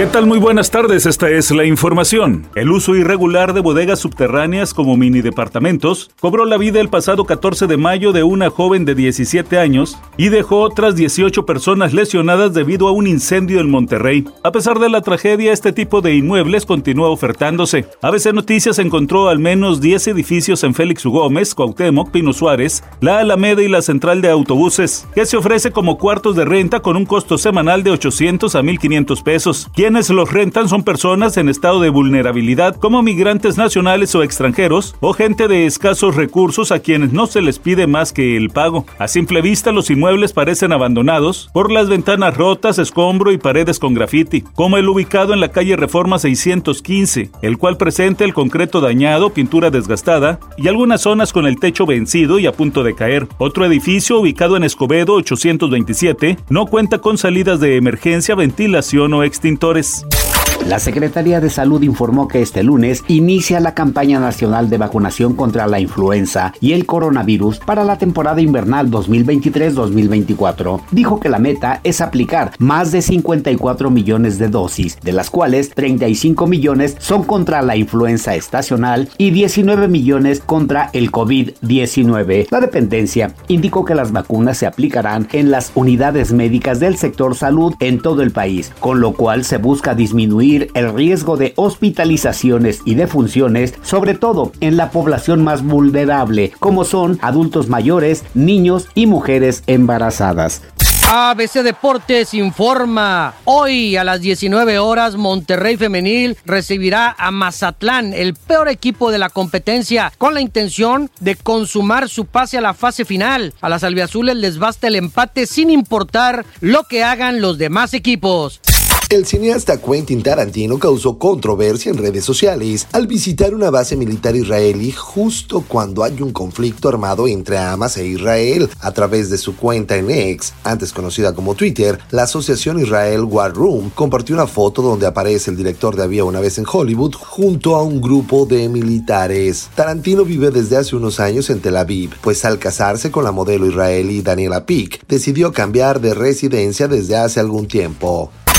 ¿Qué tal? Muy buenas tardes, esta es la información. El uso irregular de bodegas subterráneas como mini departamentos cobró la vida el pasado 14 de mayo de una joven de 17 años y dejó otras 18 personas lesionadas debido a un incendio en Monterrey. A pesar de la tragedia, este tipo de inmuebles continúa ofertándose. ABC Noticias encontró al menos 10 edificios en Félix U. Gómez, Cuauhtémoc, Pino Suárez, la Alameda y la central de autobuses, que se ofrece como cuartos de renta con un costo semanal de 800 a 1500 pesos. Quienes los rentan son personas en estado de vulnerabilidad como migrantes nacionales o extranjeros o gente de escasos recursos a quienes no se les pide más que el pago. A simple vista los inmuebles parecen abandonados por las ventanas rotas, escombro y paredes con grafiti, como el ubicado en la calle Reforma 615, el cual presenta el concreto dañado, pintura desgastada y algunas zonas con el techo vencido y a punto de caer. Otro edificio ubicado en Escobedo 827 no cuenta con salidas de emergencia, ventilación o Flores. La Secretaría de Salud informó que este lunes inicia la campaña nacional de vacunación contra la influenza y el coronavirus para la temporada invernal 2023-2024. Dijo que la meta es aplicar más de 54 millones de dosis, de las cuales 35 millones son contra la influenza estacional y 19 millones contra el COVID-19. La dependencia indicó que las vacunas se aplicarán en las unidades médicas del sector salud en todo el país, con lo cual se busca el riesgo de hospitalizaciones y defunciones, sobre todo en la población más vulnerable, como son adultos mayores, niños y mujeres embarazadas. ABC Deportes informa. Hoy a las 19 horas Monterrey Femenil recibirá a Mazatlán, el peor equipo de la competencia, con la intención de consumar su pase a la fase final. A las albiazules les basta el empate sin importar lo que hagan los demás equipos. El cineasta Quentin Tarantino causó controversia en redes sociales al visitar una base militar israelí justo cuando hay un conflicto armado entre Hamas e Israel. A través de su cuenta en X, antes conocida como Twitter, la asociación Israel War Room compartió una foto donde aparece el director de Había una vez en Hollywood junto a un grupo de militares. Tarantino vive desde hace unos años en Tel Aviv, pues al casarse con la modelo israelí Daniela Pick, decidió cambiar de residencia desde hace algún tiempo.